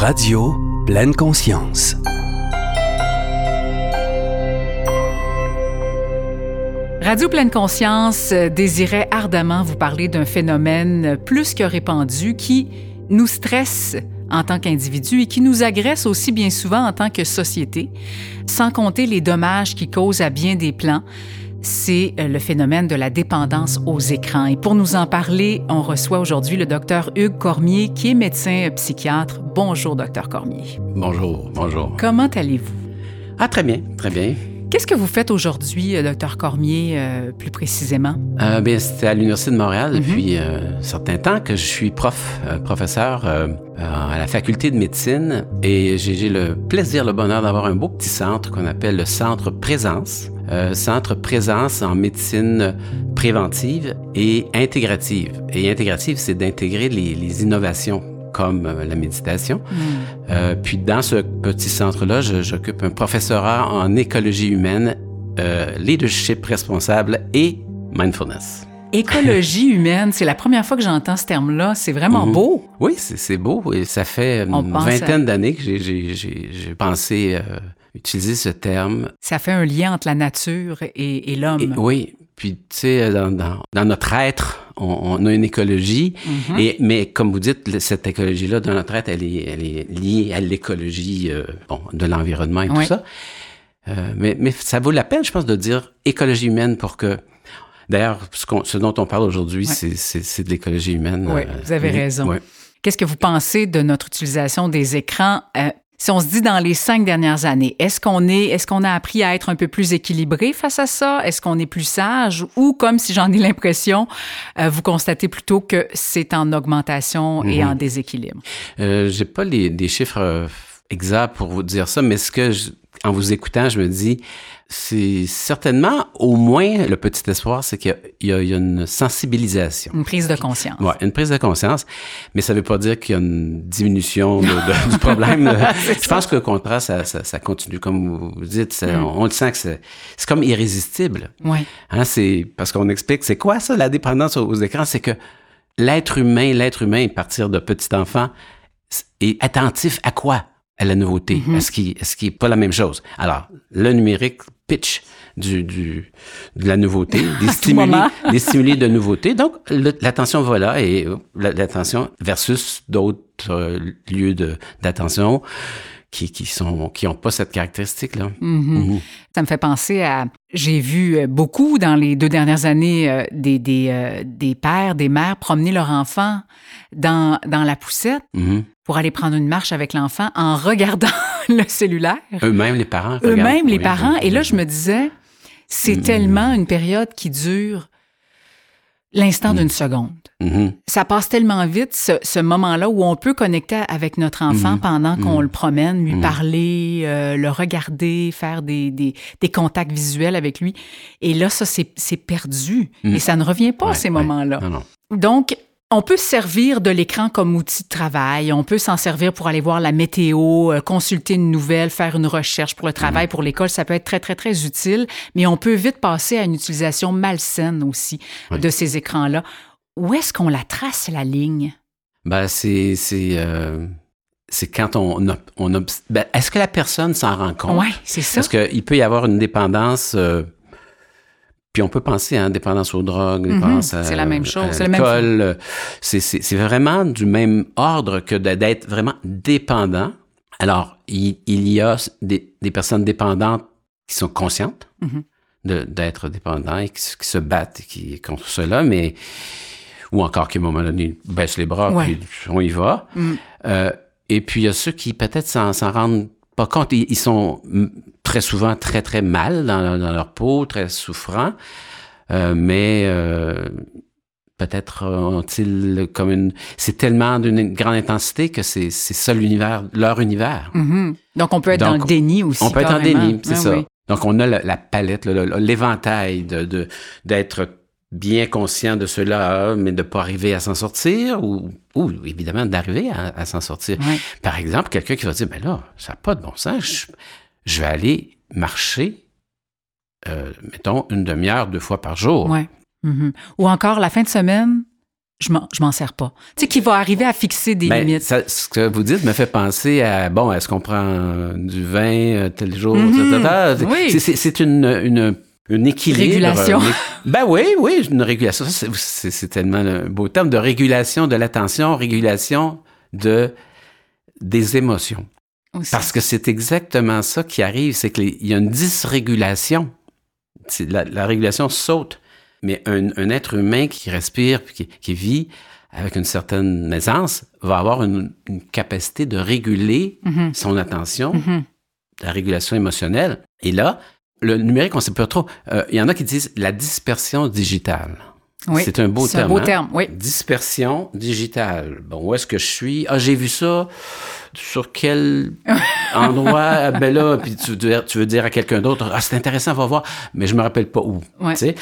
Radio Pleine Conscience. Radio Pleine Conscience euh, désirait ardemment vous parler d'un phénomène plus que répandu qui nous stresse en tant qu'individu et qui nous agresse aussi bien souvent en tant que société, sans compter les dommages qu'il cause à bien des plans. C'est euh, le phénomène de la dépendance aux écrans. Et pour nous en parler, on reçoit aujourd'hui le docteur Hugues Cormier, qui est médecin euh, psychiatre. Bonjour, docteur Cormier. Bonjour, bonjour. Comment allez-vous? Ah, très bien, très bien. Qu'est-ce que vous faites aujourd'hui, euh, docteur Cormier, euh, plus précisément? Euh, bien, c'était à l'Université de Montréal depuis un certain temps que je suis prof, professeur à la faculté de médecine et j'ai le plaisir, le bonheur d'avoir un beau petit centre qu'on appelle le Centre Présence. centre Présence en médecine préventive et intégrative. Et intégrative, c'est d'intégrer les, les innovations comme euh, la méditation. Hmm. Euh, puis dans ce petit centre-là, j'occupe un professorat en écologie humaine, euh, leadership responsable et mindfulness. Écologie humaine, c'est la première fois que j'entends ce terme-là. C'est vraiment Mhm. beau. Oui, c'est beau et ça fait On une pense vingtaine d'années que j'ai- pensé euh, utiliser ce terme. Ça fait un lien entre la nature et, et l'homme. Oui, puis tu sais, dans, dans, dans notre être, on, on a une écologie, Mhm. et, mais comme vous dites, cette écologie-là, dans notre être, elle est, elle est liée à l'écologie euh, bon, de l'environnement et Oui. tout ça. Euh, mais, mais ça vaut la peine, je pense, de dire écologie humaine pour que... D'ailleurs, ce, dont on parle aujourd'hui, Ouais. c'est- de l'écologie humaine. Oui, euh, vous avez raison. Qu'est-ce que vous pensez de notre utilisation des écrans? euh, si on se dit dans les cinq dernières années, est-ce qu'on est, est-ce qu'on a appris à être un peu plus équilibré face à ça? Est-ce qu'on est plus sage? Ou comme si j'en ai l'impression, euh, vous constatez plutôt que c'est en augmentation et Mhm. en déséquilibre? Euh, J'ai pas les, des chiffres euh, exacts pour vous dire ça, mais ce que je- en vous écoutant, je me dis, c'est certainement au moins le petit espoir, c'est qu'il y a- y, une sensibilisation. Une prise de conscience. Ouais, une prise de conscience, mais ça veut pas dire qu'il y a une diminution de- de- du problème. je pense que au contraire, ça, ça, ça continue, comme vous dites, ça- Mm. on, on le sent que c'est comme irrésistible. Oui. Hein, c'est parce qu'on explique, c'est quoi ça, la dépendance aux, aux écrans? C'est que l'être humain, l'être humain, à partir de petit enfant, est attentif à quoi? À la nouveauté. Mhm. À ce qui, à ce qui est pas la même chose? Alors, le numérique pitch du, du, de la nouveauté, des stimuli, des stimuli de nouveauté. Donc, l'attention va là et euh, la- l'attention versus d'autres euh, lieux d'attention qui, qui sont, qui ont pas cette caractéristique-là. Mhm. Mhm. Ça me fait penser à. J'ai vu euh, beaucoup dans les deux dernières années euh, des, des, euh, des pères, des mères promener leur enfant dans, dans la poussette Mhm. pour aller prendre une marche avec l'enfant en regardant le cellulaire. Eux-mêmes, les parents. Eux-mêmes, les parents. Et là, je me disais, c'est tellement une période qui dure l'instant Mhm. d'une seconde. Mhm. Ça passe tellement vite, ce, ce moment-là où on peut connecter avec notre enfant Mhm. pendant qu'on Mhm. le promène, lui parler, euh, le regarder, faire des, des, des contacts visuels avec lui. Et là, ça, c'est c'est perdu. Mhm. Et ça ne revient pas, Ouais, ces ouais. moments-là. Non, non. Donc, on peut se servir de l'écran comme outil de travail. On peut s'en servir pour aller voir la météo, euh, consulter une nouvelle, faire une recherche pour le travail, pour l'école. Ça peut être très, très, très utile. Mais on peut vite passer à une utilisation malsaine aussi Oui. de ces écrans-là. Où est-ce qu'on la trace, la ligne? Ben, c'est, c'est, euh, c'est quand on, ob- on ben, est-ce que la personne s'en rend compte? Oui, c'est ça. Parce qu'il peut y avoir une dépendance, euh, puis on peut penser à dépendance aux drogues, Mhm, dépendance à, c'est la même chose, c'est C'est, vraiment du même ordre que d'être vraiment dépendant. Alors, il, il y a des, des personnes dépendantes qui sont conscientes Mhm. d'être dépendants et qui, se- qui se battent qui, contre cela, mais ou encore qui, à un moment donné, baissent les bras, Ouais. puis on y va. Mm. Euh, et puis, il y a ceux qui peut-être s'en, rendent pas compte. Ils, ils sont très souvent très, très mal dans, dans leur peau, très souffrants, Euh, mais euh, peut-être ont-ils comme une... C'est tellement d'une grande intensité que c'est, ça l'univers, leur univers. Mhm. Donc, on peut être Donc, dans le déni aussi. On peut être en déni, c'est Ah ça. oui. Donc, on a la, la palette, le- le- l'éventail de, d'être bien conscient de cela, mais de pas arriver à s'en sortir, ou, ou évidemment d'arriver à, à s'en sortir. Par exemple, quelqu'un qui va dire, ben là, ça n'a pas de bon sens, je, vais aller marcher, euh, mettons, une demi-heure, deux fois par jour. Ouais. Mhm. Ou encore, la fin de semaine, je m'en, sers pas. Tu sais, qui va arriver à fixer des Ben, limites. ça- ce que vous dites me fait penser à, bon, est-ce qu'on prend du vin euh, tel jour, ta, ta. Oui. C'est- une, une, une équilibre. Régulation. ben oui, oui, une régulation. Ça, c'est- C'est c'est tellement un beau terme de régulation de l'attention, régulation de des émotions. Aussi. Parce que c'est exactement ça qui arrive, c'est qu'il y a une dysrégulation. La, la régulation saute. Mais un, un être humain qui respire, qui, qui vit avec une certaine aisance, va avoir une, une capacité de réguler Mhm. son attention, Mhm. la régulation émotionnelle. Et là, le numérique, on ne sait pas trop. Euh, Il y en a qui disent la dispersion digitale. Oui. C'est un beau C'est un terme. beau hein? terme, oui. Dispersion digitale. Bon, où est-ce que je suis? Ah, j'ai vu ça. Sur quel endroit? ben là, puis tu, veux- tu veux dire à quelqu'un d'autre, ah, c'est intéressant, va voir, mais je me rappelle pas où. Ouais. Tu sais?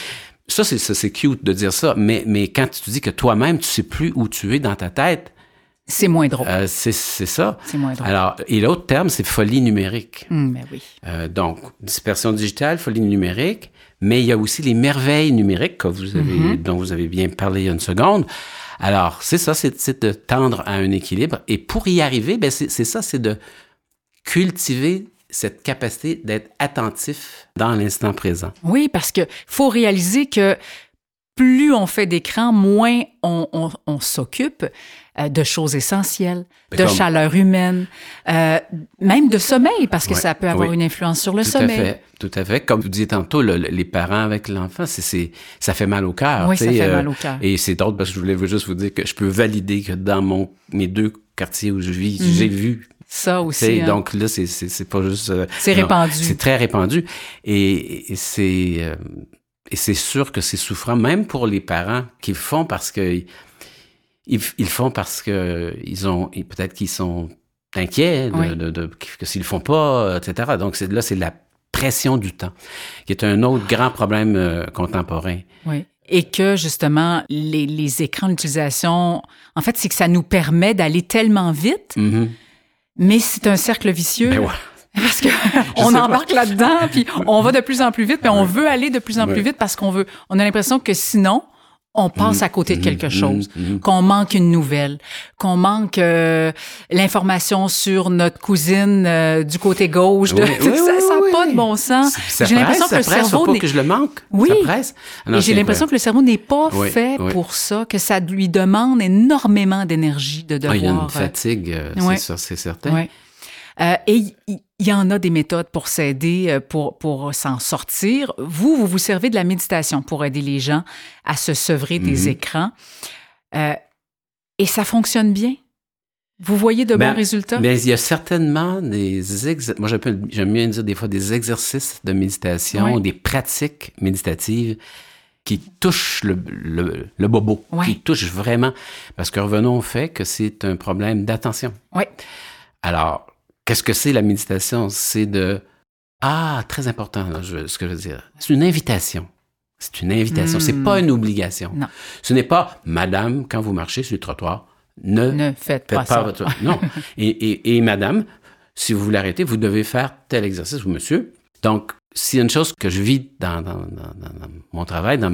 Ça, c'est, ça, c'est cute de dire ça, mais, mais quand tu dis que toi-même, tu sais plus où tu es dans ta tête, C'est moins drôle. euh, c'est, c'est ça. C'est moins drôle. Alors, et l'autre terme, c'est folie numérique. Hum, ben oui. Euh, donc, dispersion digitale, folie numérique, mais il y a aussi les merveilles numériques que vous avez, Mm-hmm. dont vous avez bien parlé il y a une seconde. Alors, c'est ça, c'est, de tendre à un équilibre. Et pour y arriver, ben c'est, c'est ça, c'est de cultiver cette capacité d'être attentif dans l'instant présent. Oui, parce que faut réaliser que plus on fait d'écran, moins on, on- on s'occupe euh, de choses essentielles, Mais de comme- chaleur humaine, euh, même de sommeil, parce que Ouais, ça peut avoir oui. une influence sur le tout sommeil. à fait, tout à fait. Comme vous disiez tantôt, le- le- les parents avec l'enfant, c'est, ça fait mal au cœur. Oui, ça fait euh, mal au cœur. Et c'est drôle parce que je voulais juste vous dire que je peux valider que dans mon, mes deux quartiers où je vis, Mhm. j'ai vu Ça aussi. hein. Donc là, c'est c'est pas juste. C'est répandu. C'est très répandu et, et c'est et c'est sûr que c'est souffrant même pour les parents qui le font parce que ils, ils font parce que ils ont peut-être qu'ils sont inquiets de, Oui. de- de- que s'ils le font pas, etc. Donc là c'est la pression du temps qui est un autre grand problème euh, contemporain. Oui. Et que justement, les, les écrans d'utilisation, en fait, c'est que ça nous permet d'aller tellement vite, Mhm. mais c'est un cercle vicieux. Ben ouais. Parce que on embarque là-dedans, puis on va de plus en plus vite, puis on veut aller de plus en plus vite parce qu'on veut. On a l'impression que sinon, on passe à côté de quelque Mhm, chose, mhm. qu'on manque une nouvelle, qu'on manque euh, l'information sur notre cousine euh, du côté gauche. De, Oui, oui, ça n'a oui, pas de bon sens. J'ai l'impression que ça le cerveau pas que je le manque. Oui. Ah non, Et j'ai l'impression que le cerveau n'est pas fait pour ça, que ça lui demande énormément d'énergie de Ah, devoir. il y a une euh, fatigue, euh, c'est ça, c'est certain. Euh, et il y en a des méthodes pour s'aider, euh, pour, pour s'en sortir. Vous, vous vous servez de la méditation pour aider les gens à se sevrer des Mhm. écrans. Euh, et ça fonctionne bien? Vous voyez de Ben, bons résultats? Mais il y a certainement des exercices, moi j'aime bien dire des fois des exercices de méditation, des pratiques méditatives qui touchent le, le, le bobo, qui touchent vraiment. Parce que revenons au fait que c'est un problème d'attention. Oui. Alors, qu'est-ce que c'est la méditation? C'est de... Ah, très important, là, je- ce que je veux dire. C'est une invitation. C'est une invitation. C'est Hmm. pas une obligation. Non. Ce n'est pas, Madame, quand vous marchez sur le trottoir, ne Ne faites pas, Faites pas ça. votre... Non. Et, et, et madame, si vous voulez arrêter, vous devez faire tel exercice, ou monsieur. Donc, s'il y a une chose que je vis dans, dans, dans- dans- dans mon travail, dans,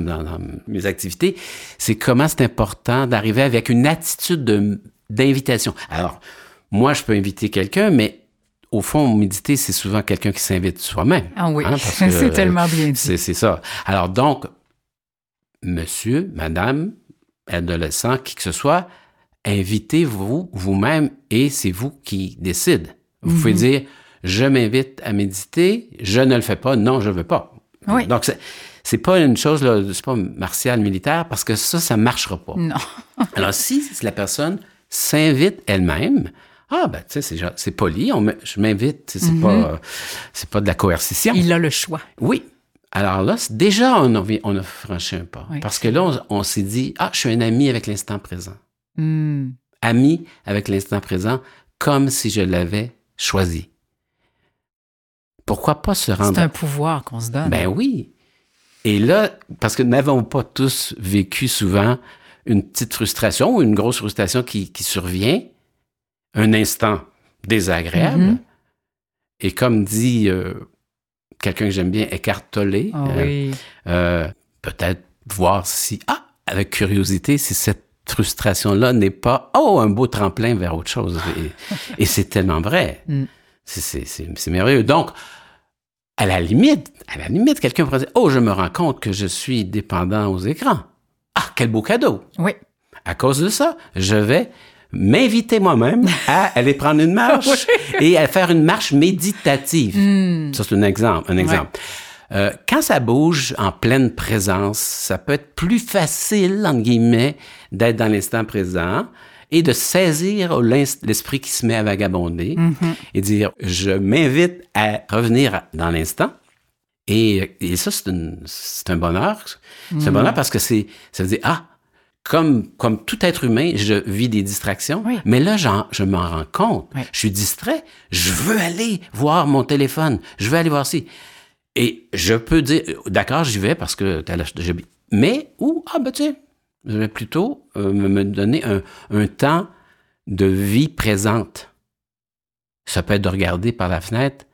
mes activités, c'est comment c'est important d'arriver avec une attitude de- d'invitation. Alors, moi, je peux inviter quelqu'un, mais au fond, méditer, c'est souvent quelqu'un qui s'invite soi-même. Ah oui, Hein, c'est tellement bien dit. C'est ça. Alors donc, monsieur, madame, adolescent, qui que ce soit, invitez-vous vous-même et c'est vous qui décidez. Vous pouvez Mhm. dire, je m'invite à méditer, je ne le fais pas, non, je ne veux pas. Oui. Donc, c'est- pas une chose, c'est pas martial militaire, parce que ça, ça marchera pas. Non. Alors, si la personne s'invite elle-même, ah, ben, tu sais, c'est c'est poli, on je m'invite, c'est pas, euh, c'est pas de la coercition. Il a le choix. Oui. Alors là, c'est- déjà, on a, on a franchi un pas. Oui. Parce que là, on, on s'est dit, ah, je suis un ami avec l'instant présent. Hmm. Ami avec l'instant présent, comme si je l'avais choisi. Pourquoi pas se C'est rendre... un pouvoir qu'on se donne. Ben oui. Et là, parce que nous n'avons pas tous vécu souvent une petite frustration ou une grosse frustration qui, qui survient, un instant désagréable. Mhm. Et comme dit euh, quelqu'un que j'aime bien, Eckhart Tolle, Ah euh, oui. euh, peut-être voir si, ah, avec curiosité, si cette frustration-là n'est pas, oh, un beau tremplin vers autre chose. Et, c'est tellement vrai. Mm. C'est merveilleux. Donc, à la limite, à la limite, quelqu'un pourrait dire, oh, je me rends compte que je suis dépendant aux écrans. Ah, quel beau cadeau. Oui. À cause de ça, je vais m'inviter moi-même à aller prendre une marche et à faire une marche méditative. Hmm. Ça, c'est un exemple. Un exemple. Euh, quand ça bouge en pleine présence, ça peut être plus facile, entre guillemets, d'être dans l'instant présent et de saisir l'esprit qui se met à vagabonder mm-hmm. et dire, je m'invite à revenir dans l'instant. Et, et, ça, c'est un bonheur. C'est un bonheur mm. parce que c'est, ça veut dire, ah, comme, comme tout être humain, je vis des distractions, mais là, je m'en rends compte. Je suis distrait. Je veux aller voir mon téléphone. Je veux aller voir si. Et je peux dire, d'accord, j'y vais parce que t'as Mais, ou, ah, ben, tu sais, je vais plutôt euh, me donner un, un temps de vie présente. Ça peut être de regarder par la fenêtre,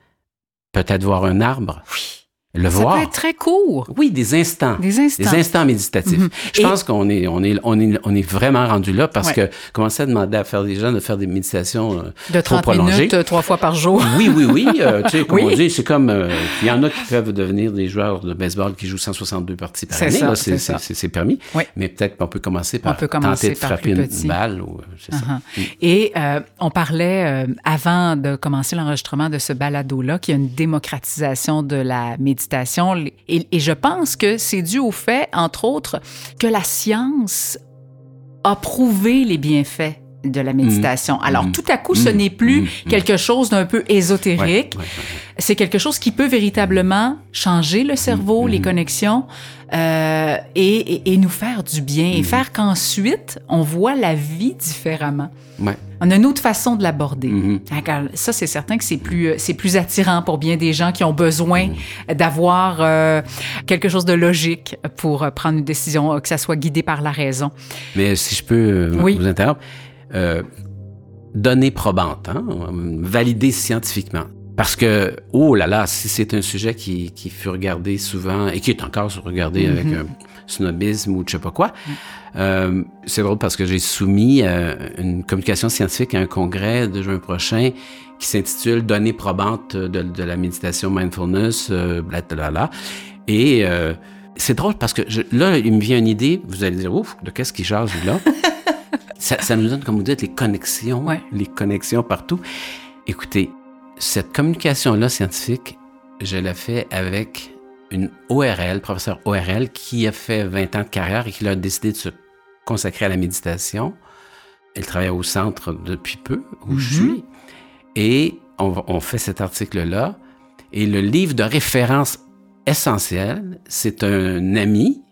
peut-être voir un arbre. Oui le ça peut être très court. Oui, des instants. Des instants. Des instants méditatifs. Mhm. Je pense qu'on est, on est, on est, on est vraiment rendu là parce que commencer à demander à faire des gens de faire des méditations euh, de 30 minutes, euh, trois fois par jour. Oui, oui, oui. Euh, tu sais, comme on dit, c'est comme, il y en a qui peuvent devenir des joueurs de baseball qui jouent 162 parties par année. C'est c'est permis. Mais peut-être qu'on peut commencer par tenter de frapper une balle. Ou, ça. Uh-huh. Et on parlait avant de commencer l'enregistrement de ce balado-là qu'il y a une démocratisation de la méditation et, je pense que c'est dû au fait, entre autres, que la science a prouvé les bienfaits de la méditation. Mm. Alors, mm. tout à coup, ce mm. n'est plus quelque chose d'un peu ésotérique. C'est quelque chose qui peut véritablement changer le cerveau, les connexions, euh, et, nous faire du bien, et faire qu'ensuite, on voit la vie différemment. On a une autre façon de l'aborder. Mm-hmm. Ça, c'est certain que c'est plus, euh, c'est plus attirant pour bien des gens qui ont besoin d'avoir euh, quelque chose de logique pour euh, prendre une décision, que ça soit guidé par la raison. Mais si je peux vous interrompre, données probantes, hein, validées scientifiquement. Parce que, oh là là, si c'est un sujet qui, qui fut regardé souvent et qui est encore regardé avec mm-hmm. un snobisme ou je sais pas quoi, euh, c'est drôle parce que j'ai soumis euh, une communication scientifique à un congrès de juin prochain qui s'intitule Données probantes de, de, la méditation mindfulness, euh, là. Et euh, c'est drôle parce que je, là, il me vient une idée, vous allez dire, ouf, de qu'est-ce qui change là? Ça, ça, nous donne, comme vous dites, les connexions, les connexions partout. Écoutez, cette communication-là scientifique, je l'ai fait avec une ORL, professeur ORL, qui a fait 20 ans de carrière et qui a décidé de se consacrer à la méditation. Elle travaille au centre depuis peu, où je mhm. suis. Et on, fait cet article-là. Et le livre de référence essentiel, c'est un ami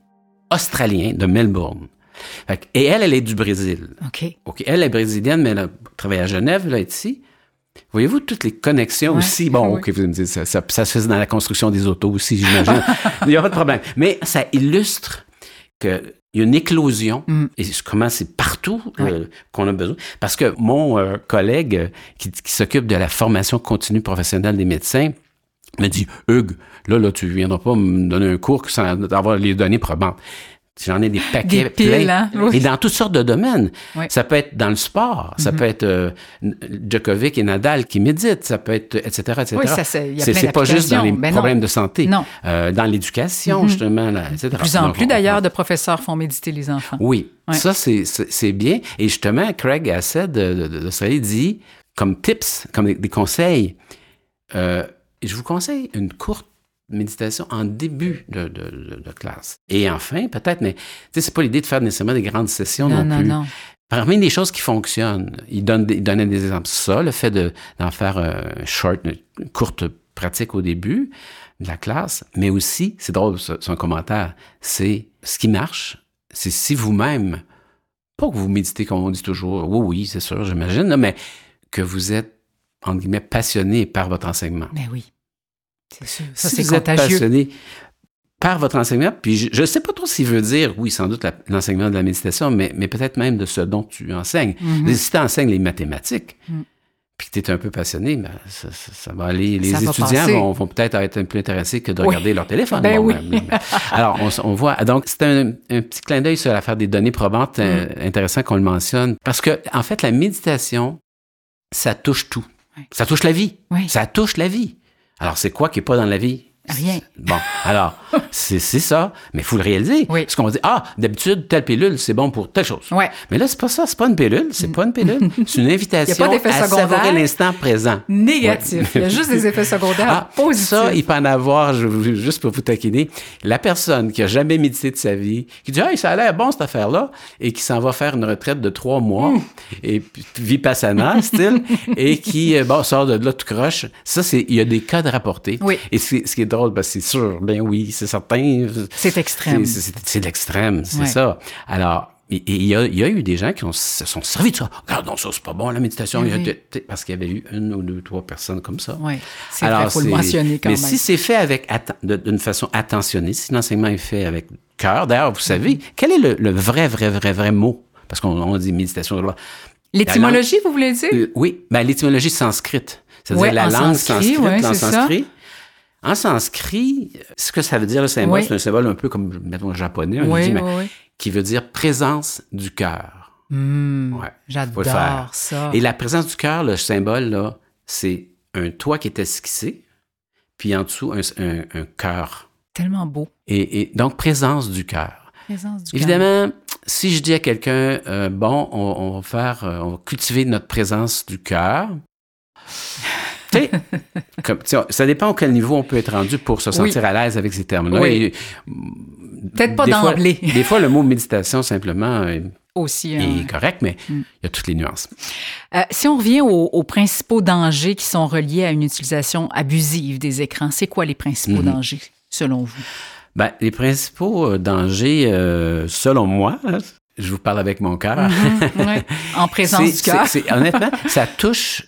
australien de Melbourne. Et elle, elle est du Brésil. OK. OK. Elle est brésilienne, mais elle travaille à Genève, là, ici. Voyez-vous toutes les connexions aussi? Bon, OK, vous me dites, ça, ça, se faisait dans la construction des autos aussi, j'imagine. Il n'y a pas de problème. Mais ça illustre qu'il y a une éclosion, mm. et comment c'est partout euh, qu'on a besoin. Parce que mon euh, collègue euh, qui, qui s'occupe de la formation continue professionnelle des médecins m'a dit, Hugues, là, là, tu viendras pas me donner un cours sans avoir les données probantes. J'en ai des paquets pleins. Hein? Et dans toutes sortes de domaines. Ça peut être dans le sport, ça mm-hmm. peut être euh, Djokovic et Nadal qui méditent, ça peut être, etc., etc. Oui, ça, c'est pas juste dans les ben problèmes de santé. Non. Euh, dans l'éducation, mm-hmm. justement, là, etc. De plus en plus, d'ailleurs, de professeurs font méditer les enfants. Oui. Ça, c'est bien. Et justement, Craig de, de, dit, comme tips, comme des, conseils, euh, je vous conseille une courte méditation en début de, de, classe. Et enfin, peut-être, mais c'est pas l'idée de faire nécessairement des grandes sessions non, non plus. Non. Parmi les choses qui fonctionnent, il, donne, il donnait des exemples. Ça, le fait d'en faire un short, une courte pratique au début de la classe, mais aussi, c'est drôle, son commentaire, c'est ce qui marche, c'est si vous-même, pas que vous méditez comme on dit toujours, oui, oui, c'est sûr, j'imagine, mais que vous êtes, entre guillemets, passionné par votre enseignement. Mais oui. C'est. Ça, si vous êtes passionné par votre enseignement, puis je ne sais pas trop s'il veut dire, oui, sans doute l'enseignement de la méditation, mais, mais peut-être même de ce dont tu enseignes. Mm-hmm. Si tu enseignes les mathématiques, mm. puis que tu es un peu passionné, ben, ça, ça- ça va aller. Les Ça étudiants vont, vont peut-être être plus intéressés que de Oui. regarder leur téléphone. Ben oui. même. Alors, on, voit. Donc, c'est un, un petit clin d'œil sur l'affaire des données probantes, euh, Mm. intéressant qu'on le mentionne. Parce que, en fait, la méditation, ça touche tout. Oui. Ça touche la vie. Ça touche la vie. Alors, c'est quoi qui n'est pas dans la vie? Rien. Bon, alors, c'est ça, mais il faut le réaliser. Oui. Parce qu'on va dire, ah, d'habitude, telle pilule, c'est bon pour telle chose. Ouais. Mais là, c'est pas ça, c'est pas une pilule, c'est pas une pilule. C'est une invitation d'effet à secondaire. savourer l'instant présent. Négatif. Ouais. Il y a juste des effets secondaires Ah, positifs. ça, il peut en avoir, je- juste pour vous taquiner, la personne qui a jamais médité de sa vie, qui dit, ah, ça a l'air bon cette affaire-là, et qui s'en va faire une retraite de trois mois, Mmh. et puis vipassana, style, et qui, euh, bon, sort de là tout croche. Ça, c'est, il y a des cas de rapportés. Oui. Et ce qui est drôle, ben, c'est sûr, ben oui, c'est certain. C'est extrême. C'est- l'extrême, c'est Ouais. ça. Alors, et- il y, a, il y a eu des gens qui ont, se sont servis de ça. Non, ça, c'est pas bon, la méditation. A t- parce qu'il y avait eu une ou deux, trois personnes comme ça. Oui. C'est vrai, faut le mentionner quand mais même. si c'est fait avec d'une façon attentionnée, si l'enseignement est fait avec cœur, d'ailleurs, vous savez, Mm-hmm. quel est le, le vrai, vrai, vrai, vrai mot? Parce qu'on on dit méditation de loi. L'étymologie, vous voulez dire? Euh, oui, ben, l'étymologie sanscrite. C'est-à-dire Ouais, la langue sanskrit, sanscrite, ouais, en c'est ça. sanskrit. En sanskrit, ce que ça veut dire, le symbole, Oui. c'est un symbole un peu comme, mettons, japonais, on Oui, dit, mais oui, qui veut dire présence du cœur. Hmm, Ouais. J'adore ça. Et la présence du cœur, le symbole, là, c'est un toit qui est esquissé, puis en dessous, un, un- un cœur. Tellement beau. Et, et donc, présence du cœur. Présence du cœur. Évidemment, si je dis à quelqu'un, euh, bon, on, on va faire, euh, on va cultiver notre présence du cœur. Comme, ça dépend à quel niveau on peut être rendu pour se sentir à l'aise avec ces termes-là. Oui. Et, Peut-être pas d'emblée. Des fois, le mot méditation, simplement, euh, Aussi. est hein. correct, mais Mm. il y a toutes les nuances. Euh, si on revient aux, aux principaux dangers qui sont reliés à une utilisation abusive des écrans, c'est quoi les principaux Mhm. dangers, selon vous? Ben, les principaux euh, dangers, euh, selon moi, hein, je vous parle avec mon cœur. Ouais. En présence du cœur. honnêtement, ça touche.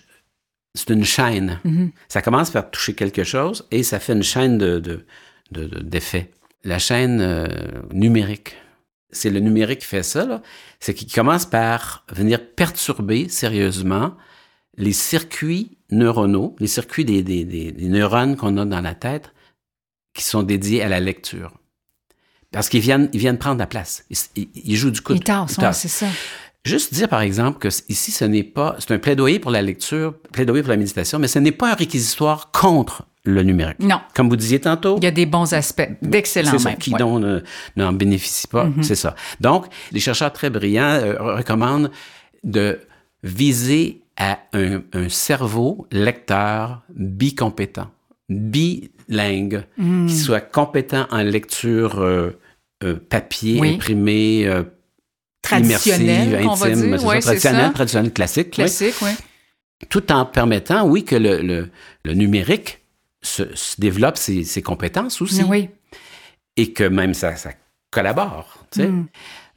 C'est une chaîne. Mhm. Ça commence par toucher quelque chose et ça fait une chaîne de, de- de- de- d'effets. La chaîne euh, numérique. C'est le numérique qui fait ça. C'est qu'il commence par venir perturber sérieusement les circuits neuronaux, les circuits des, des- des- des neurones qu'on a dans la tête qui sont dédiés à la lecture. Parce qu'ils viennent, ils viennent prendre la place. Ils, ils- ils jouent du coup. Il tasse, ouais, c'est ça. Juste dire, par exemple, que ici, ce n'est pas, c'est un plaidoyer pour la lecture, plaidoyer pour la méditation, mais ce n'est pas un réquisitoire contre le numérique. Non. Comme vous disiez tantôt, Il y a des bons aspects, d'excellents c'est ça, même. qui Ouais. n'en bénéficie pas, Mhm. c'est ça. Donc, les chercheurs très brillants euh, recommandent de viser à un, un cerveau lecteur bicompétent, bilingue, qui soit compétent en lecture euh, euh, papier, Oui. imprimé, Traditionnel, immersive, qu'on va dire. classique, oui. Classique, oui. tout en permettant, oui, que le, le- le numérique se, se développe ses, ses compétences aussi, Oui. et que même ça, ça collabore. Tu sais. Mm.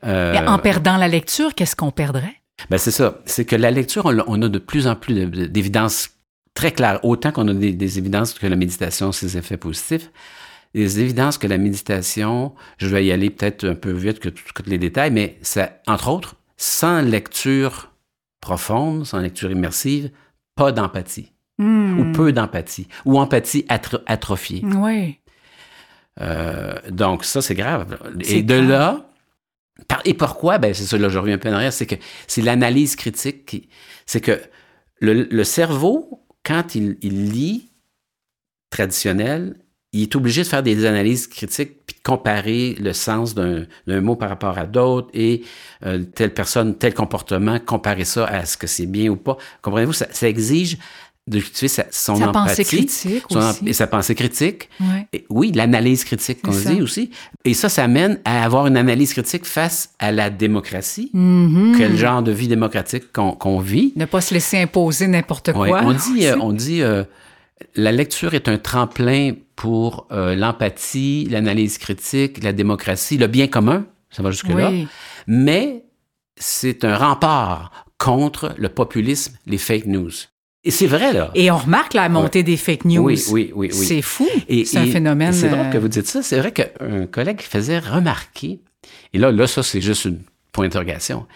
Euh, en perdant la lecture, qu'est-ce qu'on perdrait? ben c'est ça. C'est que la lecture, on, a de plus en plus de- de- d'évidences très claires. Autant qu'on a des, des évidences que la méditation, ses effets positifs, des évidences que la méditation, je vais y aller peut-être un peu vite que tous les détails, mais ça, entre autres, sans lecture profonde, sans lecture immersive, pas d'empathie, Hmm. ou peu d'empathie, ou empathie atro- atrophiée. Oui. Euh, donc, ça, c'est grave. Et de grave. là, par- et pourquoi? Ben, c'est ça, là, je reviens un peu en arrière, c'est que c'est l'analyse critique qui. C'est que le, le cerveau, quand il, il lit traditionnel, il est obligé de faire des analyses critiques puis de comparer le sens d'un mot par rapport à d'autres et euh, telle personne, tel comportement, comparer ça à ce que c'est bien ou pas. Comprenez-vous? Ça, ça exige de cultiver sa- son Sa empathie. pensée critique son aussi. et sa pensée critique. Ouais. Et oui, l'analyse critique qu'on dit aussi. Et ça, ça mène à avoir une analyse critique face à la démocratie. Mhm. Quel genre de vie démocratique qu'on qu'on vit. Ne pas se laisser imposer n'importe Ouais, quoi. on dit, euh, on dit euh, la lecture est un tremplin pour euh, l'empathie, l'analyse critique, la démocratie, le bien commun. Ça va jusque-là. Oui. Mais c'est un rempart contre le populisme, les fake news. Et c'est vrai, là. Et on remarque la montée des fake news. Oui, oui, oui, oui. C'est fou. C'est un phénomène. C'est drôle euh, que vous dites ça. C'est vrai qu'un collègue faisait remarquer, et là, là, ça, c'est juste une point d'interrogation.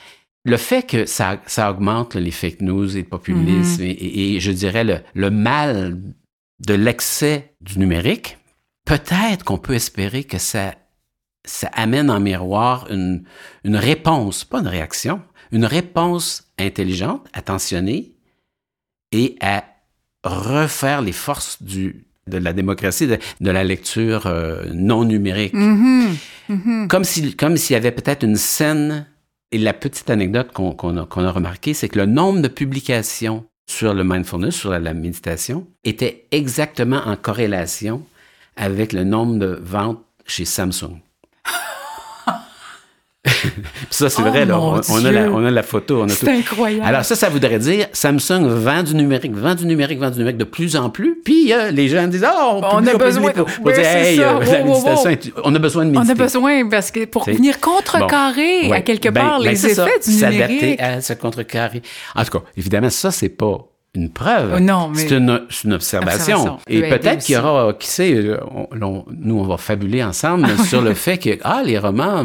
le fait que ça, ça augmente les fake news et le populisme Mhm. et, et- et je dirais le, le mal de l'excès du numérique, peut-être qu'on peut espérer que ça, ça amène en miroir une, une réponse, pas une réaction, une réponse intelligente, attentionnée et à refaire les forces du, de la démocratie, de, de la lecture euh, non numérique. Mhm. Mhm. Comme si- comme s'il y avait peut-être une scène. Et la petite anecdote qu'on a, qu'on a remarqué, c'est que le nombre de publications sur le mindfulness, sur la, méditation, était exactement en corrélation avec le nombre de ventes chez Samsung. ça, c'est Oh, vrai, là, on, on a la, on a la photo, on a tout. C'est incroyable. Alors ça, ça voudrait dire Samsung vend du numérique, vend du numérique, vend du numérique de plus en plus. Puis euh, les gens disent oh, on, a besoin- pour- pour Oui, dire, c'est hey, ça. euh, Wow, la wow, méditation, wow. est- on a besoin de On a besoin parce que pour venir contrecarrer Bon. à quelque Ben- part ben, les ça. effets du S'adapter numérique. à ce contrecarré. En tout cas, évidemment, ça, c'est pas une preuve. Oh, non, mais- C'est une, observation. Observation. Et peut-être qu'il y aura, qui sait, euh, on- nous, on va fabuler ensemble Ah sur le fait que, ah, les romans,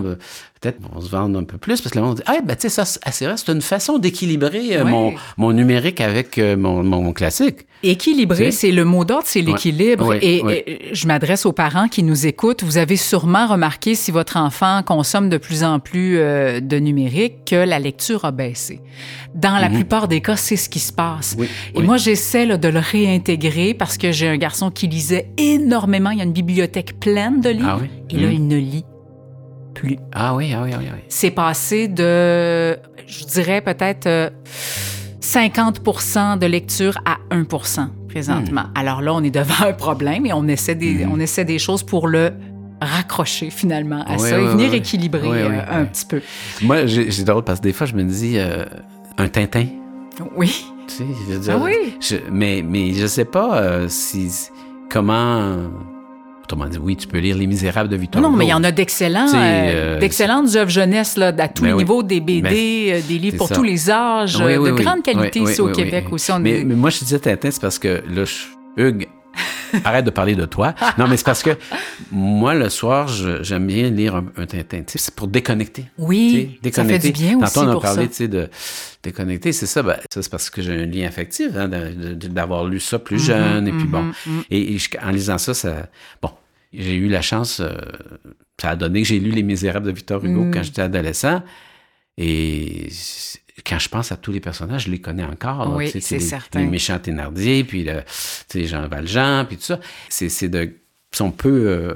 peut-être vont se vendre un peu plus parce que le monde dit, ah, ben, tu sais, ça, c'est vrai, c'est une façon d'équilibrer euh, Ouais. mon, mon numérique avec euh, mon, mon classique. Sais? c'est le mot d'ordre, c'est l'équilibre. Ouais, et, ouais. et je m'adresse aux parents qui nous écoutent. Vous avez sûrement remarqué, si votre enfant consomme de plus en plus euh, de numérique, que la lecture a baissé. Dans la plupart des cas, c'est ce qui se passe. Mhm. Oui, Et oui. moi, j'essaie de le réintégrer parce que j'ai un garçon qui lisait énormément. Il y a une bibliothèque pleine de livres. Ah oui? Et là, Mhm. il ne lit plus. Ah oui, ah oui, ah oui. ah oui. c'est passé de, je dirais peut-être euh, 50% de lecture à 1% présentement. Hmm. Alors là, on est devant un problème et on essaie des, on essaie des choses pour le raccrocher finalement à ça et venir équilibrer euh, un petit peu. Moi, j'ai j'ai drôle parce que des fois, je me dis, euh, un Tintin. Oui. Tu sais, je veux dire, Ah oui? je- mais, mais je sais pas euh, si comment. Autrement dit, oui, tu peux lire Les Misérables de Victor Non, Hugo. mais il y en a d'excellents, euh, euh, d'excellentes œuvres jeunesse là, à tous Ben les oui. niveaux, des BD, euh, des livres pour ça. tous les âges, Oui, oui, de grande qualité ici au Québec aussi. On mais, est- mais moi, je disais Tintin, c'est parce que là, je- Hugues, arrête de parler de toi. Non, mais c'est parce que moi, le soir, j'aime bien lire un, un Tintin. C'est pour déconnecter. Oui, sais, ça fait du bien aussi Tantôt, on a pour parlé ça. tu sais, de déconnecter. C'est ça, ben, ça c'est parce que j'ai un lien affectif hein, d'avoir lu ça plus jeune. Et puis bon, et, et en lisant ça, ça bon, j'ai eu la chance, euh, ça a donné que j'ai lu Les Misérables de Victor Hugo Mm. quand j'étais adolescent. Et quand je pense à tous les personnages, je les connais encore. là, Oui, c'est les, certain. Les méchants Thénardier, puis le, Jean Valjean, puis tout ça. C'est de... Si on peut euh,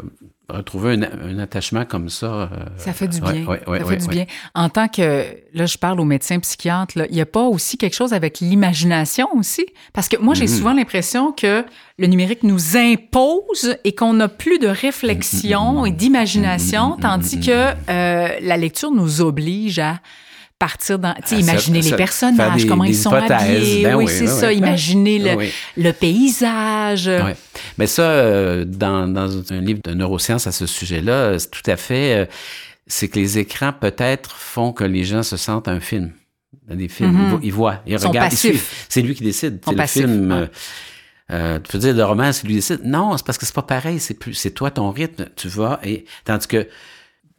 retrouver un, un attachement comme ça... euh, Ça fait du bien. ouais, ouais, ça fait du bien. En tant que, là, je parle aux médecins psychiatres, il n'y a pas aussi quelque chose avec l'imagination aussi? Parce que moi, j'ai Mhm. souvent l'impression que le numérique nous impose et qu'on n'a plus de réflexion Mhm. et d'imagination, tandis que euh, la lecture nous oblige à partir dans, tu sais, imaginer les personnages, des- comment ils sont habillés. Ben oui, oui, c'est oui, ça. oui. Imaginer le, Oui. le paysage. Mais ça, euh, dans, dans un livre de neurosciences à ce sujet-là, c'est tout à fait. euh, c'est que les écrans, peut-être, font que les gens se sentent un film. Des films. Mhm. Ils Ils voient, ils, regardent, ils suivent. C'est lui qui décide. C'est le film. euh, tu peux dire le roman, c'est lui qui décide. Non, c'est parce que c'est pas pareil. C'est plus, c'est toi ton rythme. Tu vas et tandis que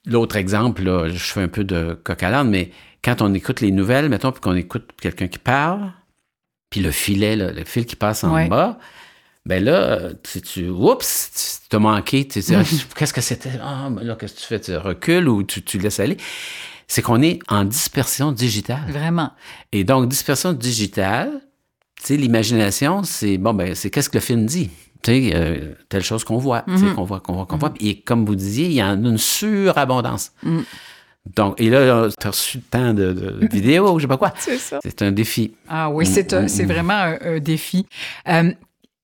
l'autre exemple, là, je fais un peu de coq à mais quand on écoute les nouvelles, mettons, puis qu'on écoute quelqu'un qui parle, puis le filet, là, le fil qui passe en Ouais. bas, ben là, tu, tu oups, tu t'as manqué, tu sais, qu'est-ce que c'était? Ah, ben là, qu'est-ce que tu fais? Tu recules ou tu, tu laisses aller? C'est qu'on est en dispersion digitale. Vraiment. Et donc, dispersion digitale, tu sais, l'imagination, c'est, bon, ben, c'est qu'est-ce que le film dit? Tu sais, euh, telle chose qu'on voit, tu sais, qu'on voit, qu'on voit, qu'on voit. Et comme vous disiez, il y en a une surabondance. Donc, et là, tu as reçu tant de, de vidéos, je sais pas quoi. C'est ça. C'est un défi. Ah oui, c'est un- c'est vraiment un, un défi. Euh,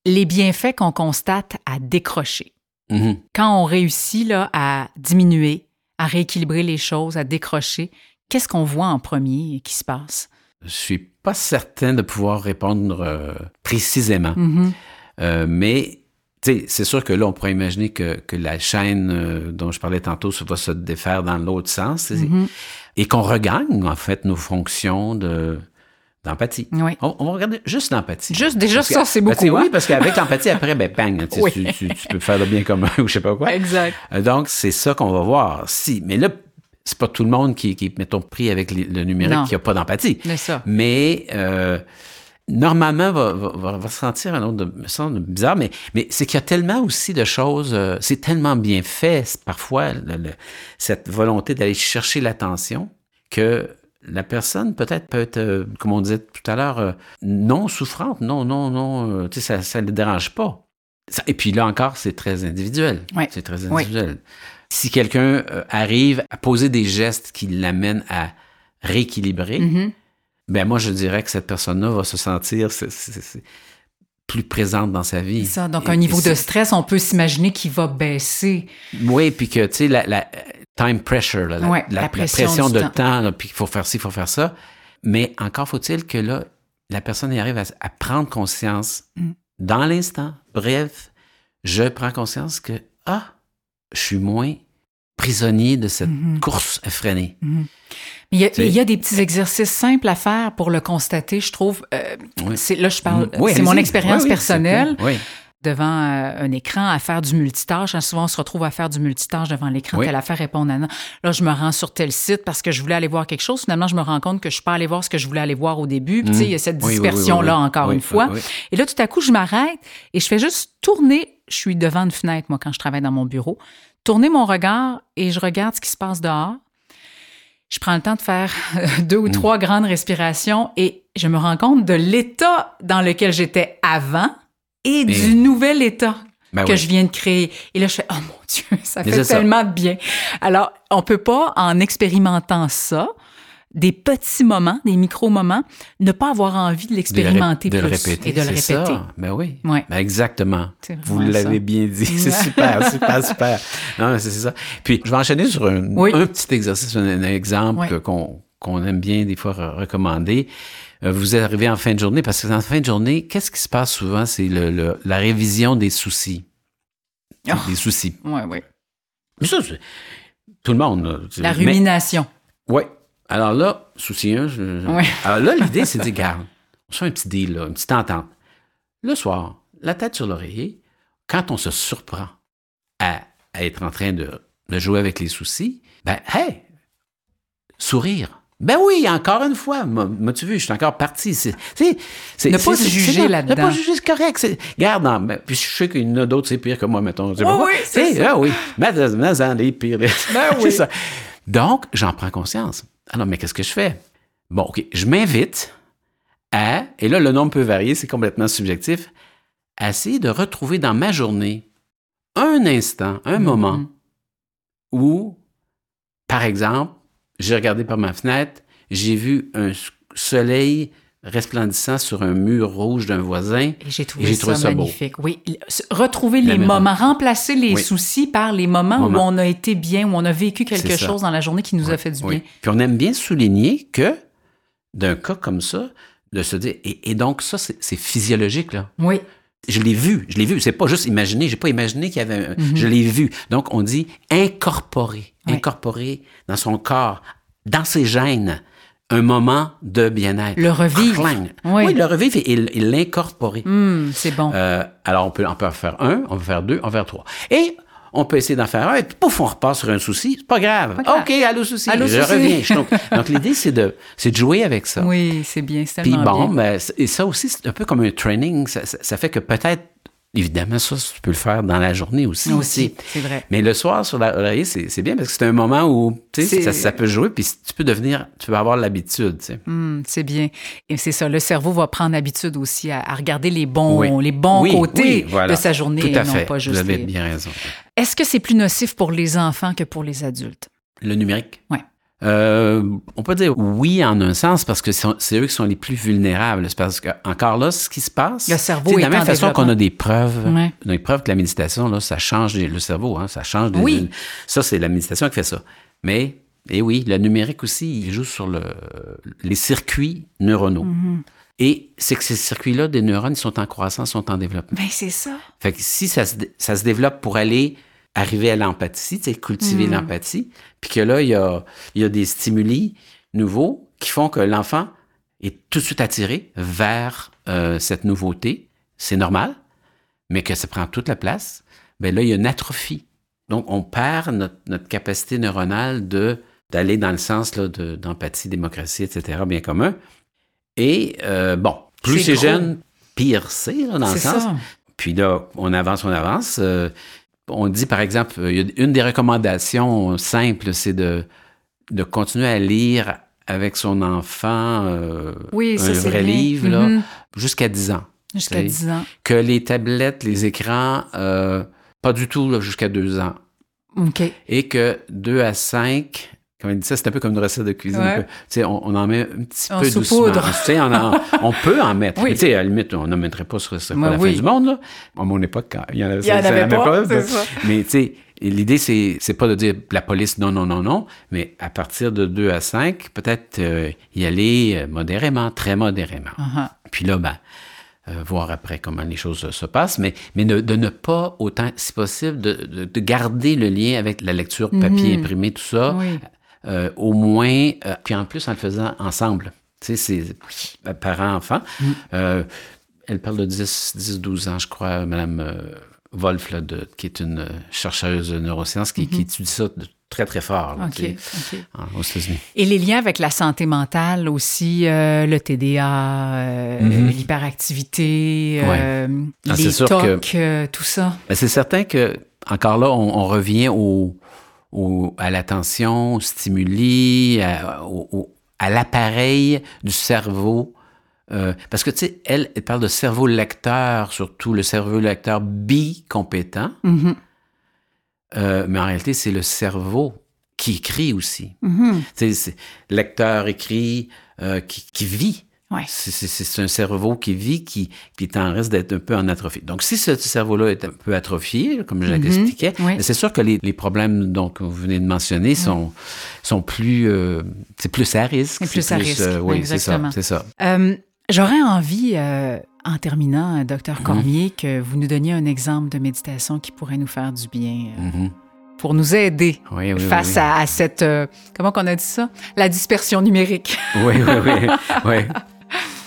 les bienfaits qu'on constate à décrocher. Mhm. Quand on réussit là, à diminuer, à rééquilibrer les choses, à décrocher, qu'est-ce qu'on voit en premier qui se passe? Je suis pas certain de pouvoir répondre euh, précisément. Mhm. Euh, mais c'est sûr que là, on pourrait imaginer que, que la chaîne euh, dont je parlais tantôt ça va se défaire dans l'autre sens Mhm. et qu'on regagne, en fait, nos fonctions de d'empathie. Oui. On, on va regarder juste l'empathie. Juste, déjà, Parce ça, c'est beaucoup, hein? Oui, parce qu'avec l'empathie, après, ben, bang, tu, sais, Oui. tu, tu- tu peux faire le bien commun ou je sais pas quoi. Exact. Euh, Donc, c'est ça qu'on va voir. Si, mais là, c'est pas tout le monde qui, qui mettons, pris avec les- le numérique Non. qui a pas d'empathie. C'est ça. Mais euh, normalement, va, va, sentir un autre de, me semble bizarre, mais, mais c'est qu'il y a tellement aussi de choses, euh, c'est tellement bien fait parfois, le- le- cette volonté d'aller chercher l'attention, que la personne peut-être peut être, euh, comme on disait tout à l'heure, euh, non souffrante, non, non, non, tu sais, ça ne le dérange pas. Ça- et puis là encore, c'est très individuel. Ouais. C'est très individuel. Si quelqu'un arrive à poser des gestes qui l'amènent à rééquilibrer, Mhm. Ben moi, je dirais que cette personne-là va se sentir plus présente dans sa vie. Ça. Donc, Et- un niveau et de stress, on peut s'imaginer qu'il va baisser. Oui, puis que, tu sais, la, la time pressure, là, la, Ouais, la- la la pression de temps. temps, là, puis qu'il faut faire ci, il faut faire ça. Mais encore faut-il que là, la personne y arrive à, à prendre conscience Mm. dans l'instant. Bref, je prends conscience que, ah, je suis moins prisonnier de cette Mhm. course effrénée. Mais il y, a, C'est- il y a des petits exercices simples à faire pour le constater, je trouve. Euh, Oui. c'est, là, je parle, Oui, c'est mon expérience Oui, personnelle. devant euh, un écran à faire du multitâche. Hein, souvent, on se retrouve à faire du multitâche devant l'écran, telle affaire, répondre à non. Là, je me rends sur tel site parce que je voulais aller voir quelque chose. Finalement, je me rends compte que je suis pas allé voir ce que je voulais aller voir au début. Puis, il y a cette oui, dispersion-là, encore une fois. Et là, tout à coup, je m'arrête et je fais juste tourner. Je suis devant une fenêtre, moi, quand je travaille dans mon bureau. Tourner mon regard et je regarde ce qui se passe dehors. Je prends le temps de faire deux ou trois grandes respirations et je me rends compte de l'état dans lequel j'étais avant et du nouvel état Ben que oui. je viens de créer. Et là, je fais, oh mon Dieu, ça Mais fait ça. tellement de bien. Alors, on peut pas, en expérimentant ça, des petits moments, des micro-moments, ne pas avoir envie de le l'expérimenter de plus le répéter. et de le c'est répéter. Ça. Ben oui. Ouais. Ben exactement. Vous l'avez bien dit. C'est super, super, super. Non, c'est ça. Puis, je vais enchaîner sur un, Oui. un petit exercice, un, un exemple Oui. qu'on aime bien des fois re- recommander. Euh, Vous arrivez en fin de journée, parce que en fin de journée, qu'est-ce qui se passe souvent? C'est le, le- la révision des soucis. Oh. Des soucis. Ouais, ouais. Mais ça, c'est- tout le monde. La rumination. oui. Alors là, souci 1, je- Ouais. alors là, l'idée, c'est de dire, garde, on se fait un petit deal, là, une petite entente. Le soir, la tête sur l'oreiller, quand on se surprend à, à être en train de, de jouer avec les soucis, ben, hey, sourire. Ben oui, encore une fois, m'a- m'as-tu vu, je suis encore parti. C'est, Ne pas se juger là-dedans. Ne pas juger, c'est correct. Garde, non, ben, puis je sais qu'il y en a d'autres, c'est pire que moi, mettons. C'est Oui, c'est sais, ça. Ah oui, mais, en les pires. Ben oui. ça. Donc, j'en prends conscience. Alors, mais qu'est-ce que je fais? Bon, OK, je m'invite à, et là, le nombre peut varier, c'est complètement subjectif, à essayer de retrouver dans ma journée un instant, un moment Mhm. où, par exemple, j'ai regardé par ma fenêtre, j'ai vu un soleil resplendissant sur un mur rouge d'un voisin. Et j'ai trouvé, Et ça, beau. magnifique. Oui, retrouver les moments, remplacer les Oui. soucis par les moments où on a été bien, où on a vécu quelque chose dans la journée qui nous a fait du oui. bien. Puis on aime bien souligner que d'un cas comme ça, de se dire, et, et donc ça, c'est physiologique, là. Oui. Je l'ai vu, je l'ai vu. C'est pas juste imaginer, j'ai pas imaginé qu'il y avait un, Mhm. je l'ai vu. Donc on dit incorporer, incorporer dans son corps, dans ses gènes, un moment de bien-être. Le revivre. Oui. Oui, le revivre et, et l'incorporer. Hum, c'est bon. Euh, alors, on peut, on peut en faire un, on peut faire deux, on peut faire trois. Et on peut essayer d'en faire un, et puis pouf, on repart sur un souci. C'est pas grave. grave. OK, allô souci. Allô, je souci. reviens. Donc, donc, l'idée, c'est de, c'est de jouer avec ça. oui, c'est bien, c'est Puis tellement bon, bien. et ça aussi, c'est un peu comme un training. Ça, ça- ça fait que peut-être, évidemment, ça, tu peux le faire dans la journée aussi. Aussi, c'est vrai. Mais le soir, sur l'oreiller, c'est c'est bien parce que c'est un moment où, ça, ça peut jouer, puis tu peux devenir, tu peux avoir l'habitude. Hum, c'est bien. Et c'est ça, le cerveau va prendre habitude aussi à, à regarder les bons, Oui. les bons Oui, côtés oui, voilà. de sa journée Tout et à non fait. pas juste Vous avez les- bien raison. Est-ce que c'est plus nocif pour les enfants que pour les adultes? Le numérique? Ouais. Euh, on peut dire oui en un sens parce que c'est eux qui sont les plus vulnérables. C'est parce que encore là, ce qui se passe, Le cerveau sais, de est la même en façon qu'on a des preuves, Ouais. on a des preuves que la méditation là, ça change le cerveau, hein, ça change. Des, Oui. Ça c'est la méditation qui fait ça. Mais et oui, le numérique aussi, il joue sur le, les circuits neuronaux. Mhm. Et c'est que ces circuits-là des neurones ils sont en croissance, sont en développement. Ben, c'est ça. Fait que si ça se, ça se développe pour aller arriver à l'empathie, tu sais, cultiver Mm. l'empathie, puis que là, il y a, il y a des stimuli nouveaux qui font que l'enfant est tout de suite attiré vers euh, cette nouveauté. C'est normal, mais que ça prend toute la place. Ben là, il y a une atrophie. Donc, on perd notre, notre capacité neuronale de d'aller dans le sens de- d'empathie, démocratie, etc., bien commun. Et euh, bon, plus C'est jeune, pire c'est, dans le sens. ça. Puis là, on avance, on avance. Euh, on dit, par exemple, a une des recommandations simples, c'est de, de continuer à lire avec son enfant euh, Oui, un vrai livre là, Mhm. jusqu'à 10 ans. Jusqu'à tu sais. 10 ans. Que les tablettes, les écrans, euh, pas du tout jusqu'à 2 ans. OK. Et que 2 à 5, comme il dit ça, c'est un peu comme une recette de cuisine. Ouais. un peu. Tu sais, on, on en met un petit On peu doucement. on, en- on peut en mettre. Oui. Mais Tu sais, à la limite, on n'en mettrait pas sur pas Ouais, la fin du monde. Là. À mon époque, quand il y en avait, Il y en avait pas. Mais tu sais, l'idée, c'est, c'est pas de dire la police non, non, non, non, mais à partir de 2 à 5, peut-être euh, y aller euh, modérément, très modérément. Uh-huh. Puis là, ben, euh, voir après comment les choses se passent, mais, mais de, de ne pas, autant si possible, de, de- de garder le lien avec la lecture papier Mhm. imprimé, tout ça, Oui. Euh, au moins, euh, puis en plus en le faisant ensemble. Tu sais, c'est euh, parents-enfants. Mm. Euh, elle parle de 10, 10, 12 ans, je crois, Madame Wolf, là, de, qui est une chercheuse de neurosciences, qui, qui étudie ça de très, très fort là, Mm-hmm. Aux États-Unis. Et les liens avec la santé mentale aussi, euh, le TDA, euh, Mhm. l'hyperactivité, euh, Ah, les c'est sûr que- TOC, euh, tout ça. Ben, c'est certain que, encore là, on, on revient au, au- à l'attention, au stimuli, à, l'appareil du cerveau. Euh, parce que, tu sais, elle, elle parle de cerveau lecteur, surtout le cerveau lecteur bicompétent. Euh, mais en réalité, c'est le cerveau qui écrit aussi. Tu sais, c'est lecteur écrit, euh, qui, qui vit. Ouais. C'est- un cerveau qui vit, qui, qui est en risque d'être un peu en atrophie. Donc, si ce cerveau-là est un peu atrophié, comme je Mhm. l'expliquais, Oui. c'est sûr que les, les problèmes donc, que vous venez de mentionner sont, sont plus... euh, c'est plus à risque. C'est plus à risque, oui, c'est ça, exactement. c'est ça. Euh, J'aurais envie, euh, en terminant, euh, docteur Mhm. Cormier, que vous nous donniez un exemple de méditation qui pourrait nous faire du bien, euh, Mhm. pour nous aider Oui, oui, face oui. À, à cette, euh, comment qu'on a dit ça? La dispersion numérique. Oui, oui, oui.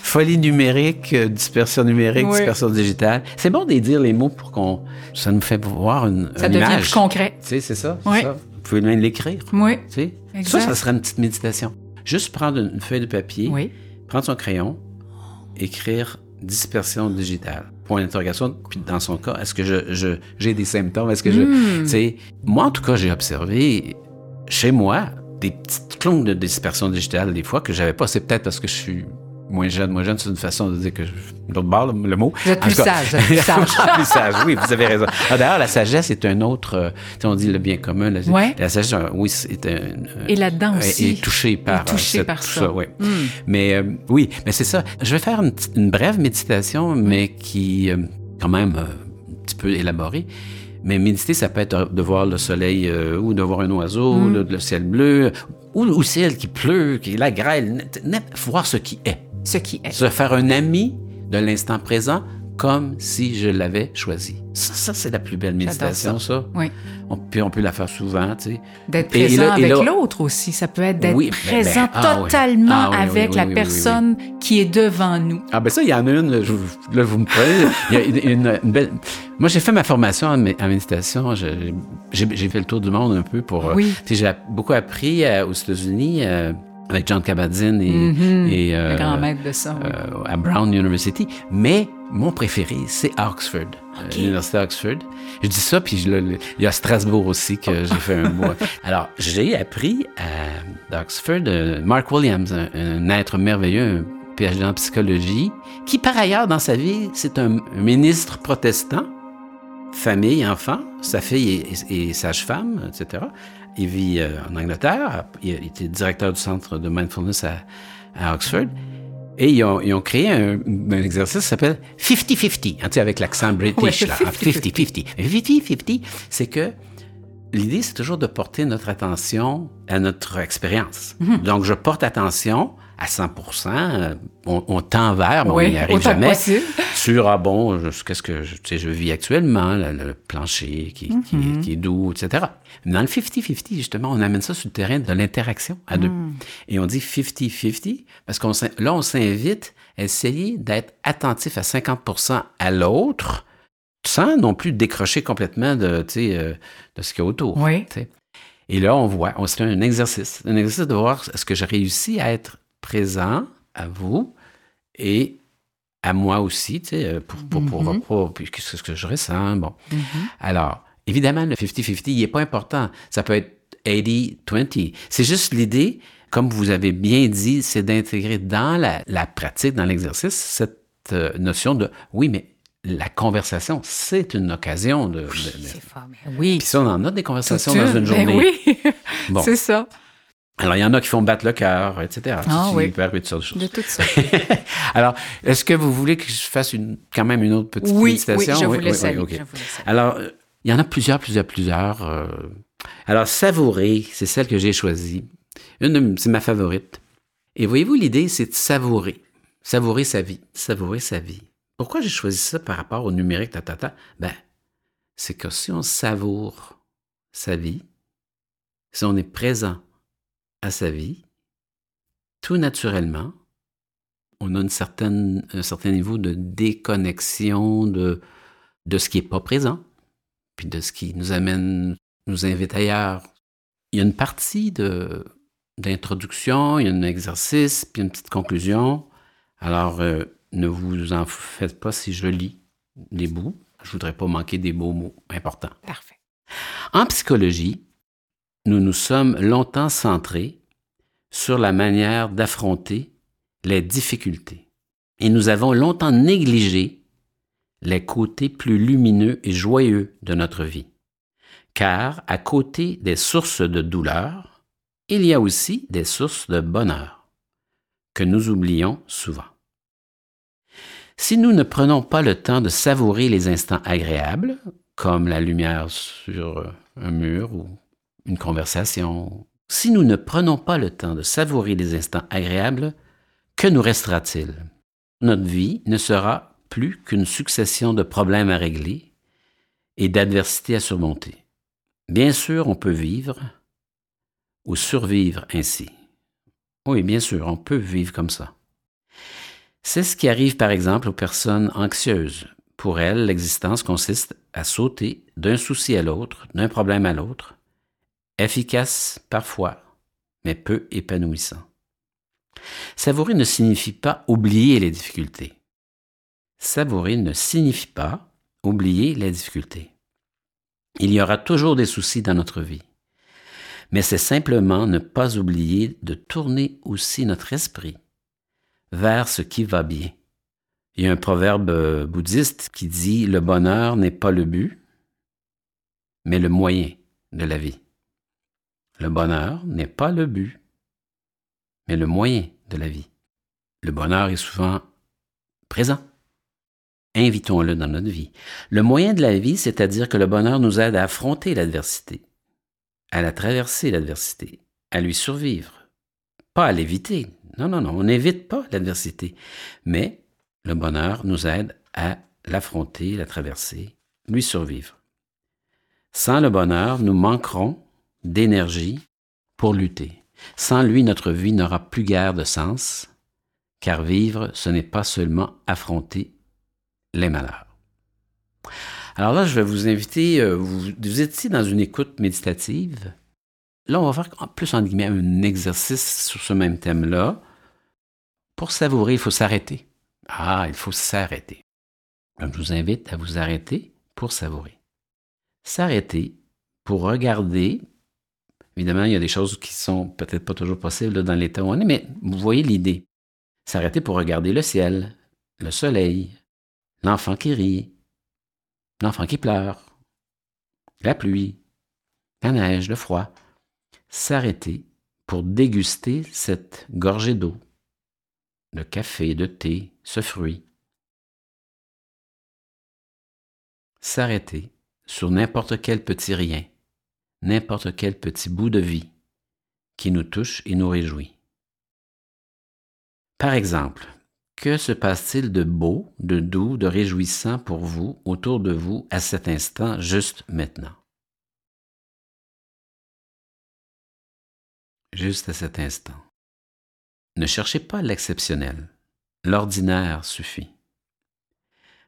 Folie numérique, euh, dispersion numérique, Oui. dispersion digitale. C'est bon de dire les mots pour qu'on... Ça nous fait voir une, Ça une devient image. plus concret. Tu sais, c'est ça, Oui. ça. Vous pouvez même l'écrire. Oui. Tu sais. Ça, ça serait une petite méditation. Juste prendre une feuille de papier, Oui. prendre son crayon, écrire dispersion digitale. Point d'interrogation. Puis dans son cas, est-ce que je, je- j'ai des symptômes? Est-ce que je... Hmm. Tu sais, moi, en tout cas, j'ai observé chez moi des petites clones de dispersion digitale des fois que j'avais pas. C'est peut-être parce que je suis moins jeune. Moins jeune, c'est une façon de dire que je... L'autre bord, le, le mot. Vous êtes plus cas- sage, plus sage. plus sage, oui, vous avez raison. Ah, D'ailleurs, la sagesse est un autre... euh, tu sais, on dit le bien commun. La, Ouais. la sagesse, euh, oui, c'est un... un- Et là-dedans est- aussi. Est touché par, Est touché euh, cette- par tout ça. oui. Hmm. Mais euh, oui, mais c'est ça. Je vais faire une, brève méditation, mais qui, euh, quand même, euh, un petit peu élaborée. Mais méditer, ça peut être de voir le soleil euh, ou de voir un oiseau, Mm. le, le ciel bleu, ou le ciel qui pleut, qui la grêle, voir ce qui est. Ce qui est. Se faire un ami de l'instant présent comme si je l'avais choisi. Ça, ça, c'est la plus belle méditation, ça. Oui. On, puis on peut la faire souvent, tu sais. D'être et présent là- avec l'autre aussi. Ça peut être d'être Oui, présent ben, ah totalement Ah oui, avec la personne qui est devant nous. Ah ben ça, il y en a une, je, là vous me prenez, il y a une, une- une belle... Moi j'ai fait ma formation en, mé- en méditation, j'ai fait le tour du monde un peu pour... euh, Oui. tu sais, J'ai beaucoup appris euh, aux États-Unis euh, avec John Kabat-Zinn et, Mhm. et, euh, le grand maître de ça. oui. euh, à Brown University, mais mon préféré, c'est Oxford, euh, l'Université d'Oxford. Je dis ça, puis il y a Strasbourg aussi que j'ai fait un mois. Alors, j'ai appris à d'Oxford euh, Mark Williams, un, un être merveilleux, un PhD en psychologie, qui par ailleurs dans sa vie, c'est un, un ministre protestant, famille, enfant, sa fille est, est- est sage-femme, etc. Il vit euh, en Angleterre, il était directeur du centre de mindfulness à, à Oxford. Et ils ont, ils ont créé un, un exercice qui s'appelle 50-50, hein, tu sais, avec l'accent british, Ouais, là, 50-50. 50-50. 50-50, c'est que l'idée, c'est toujours de porter notre attention à notre expérience. Mhm. Donc, je porte attention à 100 euh, on, on tend vers, mais Oui, on n'y arrive jamais, possible. sur, ah bon, je- qu'est-ce que je, tu sais, je vis actuellement, le, le plancher qui, qui- Mhm. qui est doux, etc. Mais dans le 50-50, justement, on amène ça sur le terrain de l'interaction à deux. Mhm. Et on dit 50-50 parce qu'on là, on s'invite à essayer d'être attentif à 50% à l'autre sans non plus décrocher complètement de, euh, de ce qu'il y a autour. Oui. Et là, on voit, c'est un exercice, un exercice de voir est-ce que j'ai réussi à être présent à vous et à moi aussi, tu sais, euh, pour, pour, pour, Mhm. pour- qu'est-ce que je ressens, bon. Mhm. Alors, évidemment, le 50-50, il n'est pas important. Ça peut être 80-20. C'est juste l'idée, comme vous avez bien dit, c'est d'intégrer dans la, la pratique, dans l'exercice, cette euh, notion de, oui, mais la conversation, c'est une occasion de... de- de- C'est fort, mais oui. Puis ça, on en a des conversations dans une Ben journée. oui, Bon. c'est ça. Alors, il y en a qui font battre le cœur, etc. Ah Il oui. peut arriver toutes sortes de choses. De tout ça. Alors, est-ce que vous voulez que je fasse une, quand même une autre petite Oui, oui, méditation? je aller, ok. je laisse aller. Alors, euh, il y en a plusieurs, plusieurs, plusieurs. euh. Alors, savourer, c'est celle que j'ai choisie. Une de- c'est ma favorite. Et voyez-vous, l'idée, c'est de savourer. Savourer sa vie. Savourer sa vie. Pourquoi j'ai choisi ça par rapport au numérique, ta, ta, ta? Ben, c'est que si on savoure sa vie, si on est présent à sa vie, tout naturellement, on a une certaine, un certain niveau de déconnexion de, de ce qui n'est pas présent, puis de ce qui nous amène, nous invite ailleurs. Il y a une partie de, d'introduction, il y a un exercice, puis une petite conclusion. Alors, euh, ne vous en faites pas si je lis des bouts. Je voudrais pas manquer des beaux mots importants. Parfait. En psychologie, nous nous sommes longtemps centrés sur la manière d'affronter les difficultés. Et nous avons longtemps négligé les côtés plus lumineux et joyeux de notre vie. Car à côté des sources de douleur, il y a aussi des sources de bonheur que nous oublions souvent. Si nous ne prenons pas le temps de savourer les instants agréables, comme la lumière sur un mur ou une conversation, si nous ne prenons pas le temps de savourer les instants agréables, que nous restera-t-il? Notre vie ne sera plus qu'une succession de problèmes à régler et d'adversités à surmonter. Bien sûr, on peut vivre ou survivre ainsi. Oui, bien sûr, on peut vivre comme ça. C'est ce qui arrive par exemple aux personnes anxieuses. Pour elles, l'existence consiste à sauter d'un souci à l'autre, d'un problème à l'autre, efficace parfois, mais peu épanouissant. Savourer ne signifie pas oublier les difficultés. Savourer ne signifie pas oublier les difficultés. Il y aura toujours des soucis dans notre vie. Mais c'est simplement ne pas oublier de tourner aussi notre esprit vers ce qui va bien. Il y a un proverbe euh, bouddhiste qui dit Le bonheur n'est pas le but, mais le moyen de la vie. Le bonheur n'est pas le but, mais le moyen de la vie. Le bonheur est souvent présent. Invitons-le dans notre vie. Le moyen de la vie, c'est-à-dire que le bonheur nous aide à affronter l'adversité, à la traverser l'adversité, à lui survivre, pas à l'éviter. Non, non, non, on n'évite pas l'adversité, mais le bonheur nous aide à l'affronter, la traverser, lui survivre. Sans le bonheur, nous manquerons d'énergie pour lutter. Sans lui, notre vie n'aura plus guère de sens, car vivre, ce n'est pas seulement affronter les malheurs. Alors là, je vais vous inviter, euh, vous, vous étiez dans une écoute méditative. Là, on va faire plus en guillemets un exercice sur ce même thème-là. Pour savourer, il faut s'arrêter. Ah, il faut s'arrêter. Je vous invite à vous arrêter pour savourer. S'arrêter pour regarder. Évidemment, il y a des choses qui sont peut-être pas toujours possibles dans l'état où on est, mais vous voyez l'idée. S'arrêter pour regarder le ciel, le soleil, l'enfant qui rit, l'enfant qui pleure, la pluie, la neige, le froid. S'arrêter pour déguster cette gorgée d'eau, de café, de thé, ce fruit. S'arrêter sur n'importe quel petit rien, n'importe quel petit bout de vie qui nous touche et nous réjouit. Par exemple, que se passe-t-il de beau, de doux, de réjouissant pour vous, autour de vous, à cet instant, juste maintenant? Juste à cet instant. Ne cherchez pas l'exceptionnel. L'ordinaire suffit.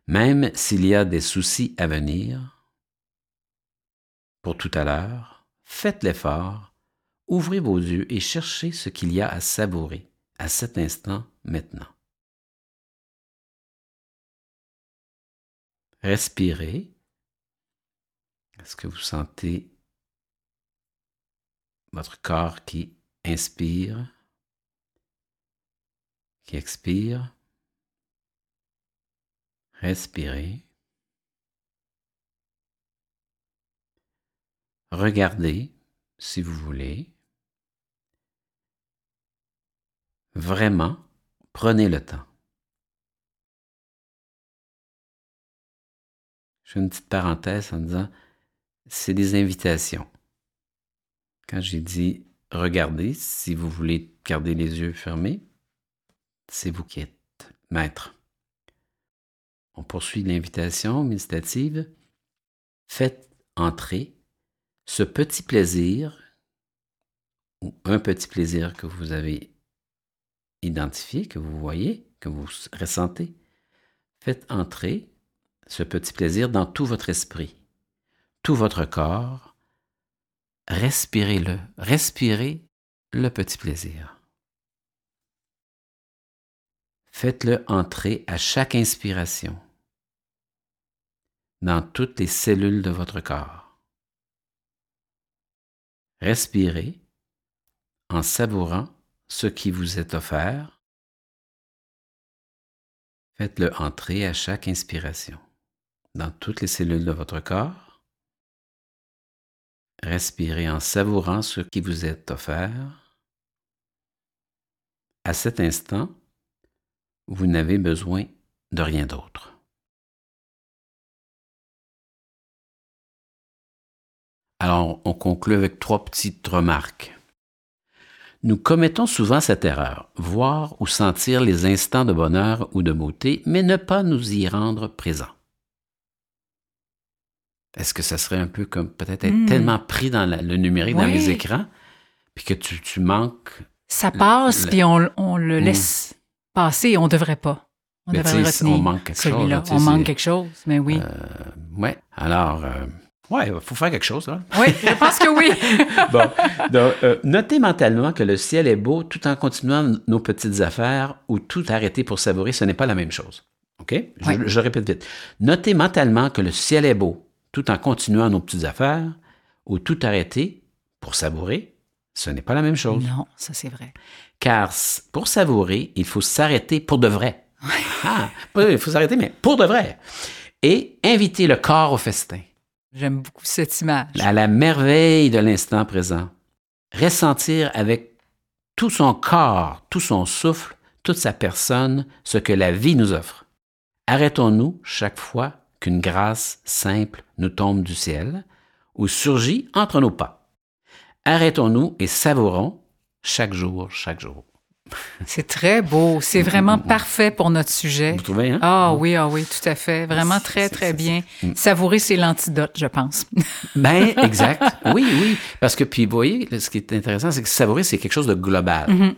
Même s'il y a des soucis à venir, pour tout à l'heure, faites l'effort, ouvrez vos yeux et cherchez ce qu'il y a à savourer à cet instant maintenant. Respirez. Est-ce que vous sentez votre corps qui inspire, qui expire? Respirez. Regardez si vous voulez. Vraiment, prenez le temps. Je fais une petite parenthèse en disant, c'est des invitations. Quand j'ai dit regardez, si vous voulez garder les yeux fermés, c'est vous qui êtes maître. On poursuit l'invitation méditative. Faites entrer ce petit plaisir, ou un petit plaisir que vous avez identifié, que vous voyez, que vous ressentez, faites entrer ce petit plaisir dans tout votre esprit, tout votre corps. Respirez-le, respirez le petit plaisir. Faites-le entrer à chaque inspiration dans toutes les cellules de votre corps. Respirez en savourant ce qui vous est offert. Faites-le entrer à chaque inspiration dans toutes les cellules de votre corps. Respirez en savourant ce qui vous est offert. À cet instant, vous n'avez besoin de rien d'autre. Alors, on conclut avec trois petites remarques. Nous commettons souvent cette erreur, voir ou sentir les instants de bonheur ou de beauté, mais ne pas nous y rendre présents. Est-ce que ça serait un peu comme peut-être être, Hmm. tellement pris dans la- le numérique, dans les écrans, puis que tu, tu manques. Ça passe, puis on, on le Mm. laisse passer. On devrait pas. On Mais devrait retenir. on manque quelque chose, là, on manque quelque chose, mais oui. Ouais. Alors, euh, ouais, il faut faire quelque chose, là. Oui, je pense que oui. Bon, donc, euh, notez mentalement que le ciel est beau tout en continuant nos petites affaires ou tout arrêter pour savourer, ce n'est pas la même chose. OK? Je, répète vite. Notez mentalement que le ciel est beau tout en continuant nos petites affaires ou tout arrêter pour savourer, ce n'est pas la même chose. non, ça c'est vrai. Car pour savourer, il faut s'arrêter pour de vrai. Ah, il faut s'arrêter, mais pour de vrai. Et inviter le corps au festin J'aime beaucoup cette image. à la merveille de l'instant présent. Ressentir avec tout son corps, tout son souffle, toute sa personne, ce que la vie nous offre. Arrêtons-nous chaque fois qu'une grâce simple nous tombe du ciel ou surgit entre nos pas. Arrêtons-nous et savourons chaque jour, chaque jour. C'est très beau. C'est vraiment parfait pour notre sujet. Vous trouvez, hein? Ah oui, ah oui, tout à fait. Vraiment très, très bien. Mm. Savourer, c'est l'antidote, je pense. Ben, exact. Oui, oui. Parce que, puis, vous voyez, ce qui est intéressant, c'est que savourer, c'est quelque chose de global. Mhm.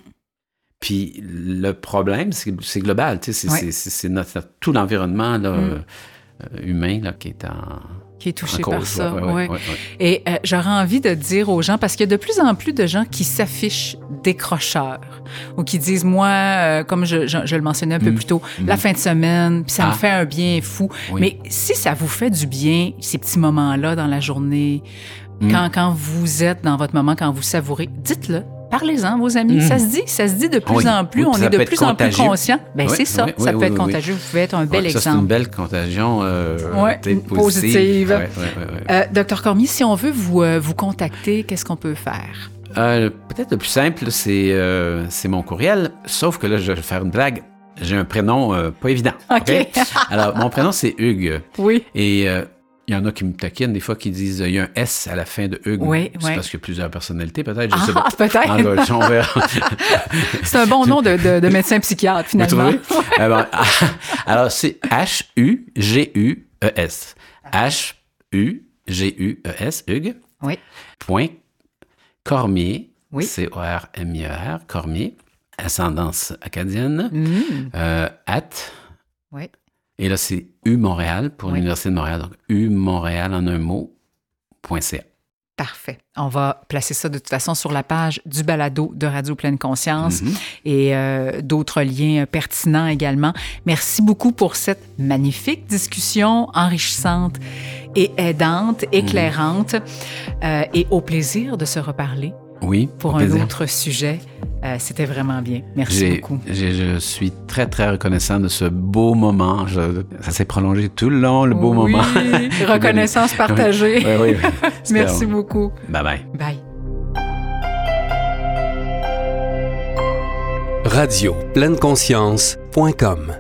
Puis le problème, c'est global. Tu sais, c'est, notre, tout l'environnement Mm. euh, euh, humain là, qui est en, Qui est touché cause. par ça. Ouais. Et euh, j'aurais envie de dire aux gens, parce qu'il y a de plus en plus de gens qui s'affichent décrocheurs ou qui disent, moi, euh, comme je, je- je le mentionnais un peu Mm. plus tôt, la fin de semaine, puis ça me Ah. fait un bien fou. Oui. Mais si ça vous fait du bien, ces petits moments-là dans la journée, Mm. quand, quand vous êtes dans votre moment, quand vous savourez, dites-le. Parlez-en, vos amis. Mm. Ça se dit, ça se dit de plus Oui. en plus. Oui, on est de plus en plus conscient. Ben Oui, c'est ça. ça peut être contagieux. Vous pouvez être un bel ça, c'est une exemple. belle contagion euh, positive. Euh, Docteur Cormier, si on veut vous, euh, vous contacter, qu'est-ce qu'on peut faire? Peut-être le plus simple, c'est, c'est mon courriel. Sauf que là, je vais faire une blague. J'ai un prénom pas évident. OK? Alors, mon prénom, c'est Hugues. Oui. Et euh, il y en a qui me taquinent des fois qui disent il y a un S à la fin de Hugues. Oui, c'est oui. parce qu'il y a plusieurs personnalités, peut-être. Je sais pas. Ah, peut-être. C'est un bon nom de, de, de médecin psychiatre, Vous finalement. trouvez? Alors, c'est H-U-G-U-E-S. H-U-G-U-E-S, Hugues. Oui. Point Cormier. Oui. C-O-R-M-I-E-R, Cormier. Ascendance acadienne. Mm. Euh, at. Oui. Et là, c'est U Montréal pour Oui. l'Université de Montréal. Donc, U Montréal en un mot. point .ca. Parfait. On va placer ça de toute façon sur la page du balado de Radio Pleine Conscience Mhm. et euh, d'autres liens pertinents également. Merci beaucoup pour cette magnifique discussion enrichissante et aidante, éclairante euh, et au plaisir de se reparler Oui, pour un plaisir. autre sujet. Euh, C'était vraiment bien. Merci J'ai- beaucoup. j'ai- Je suis très, très reconnaissant de ce beau moment. Je- ça s'est prolongé tout le long, le beau Oui, moment. reconnaissance partagée. Oui, oui, oui. Merci beaucoup. Bye bye. Bye. Radio pleine conscience.com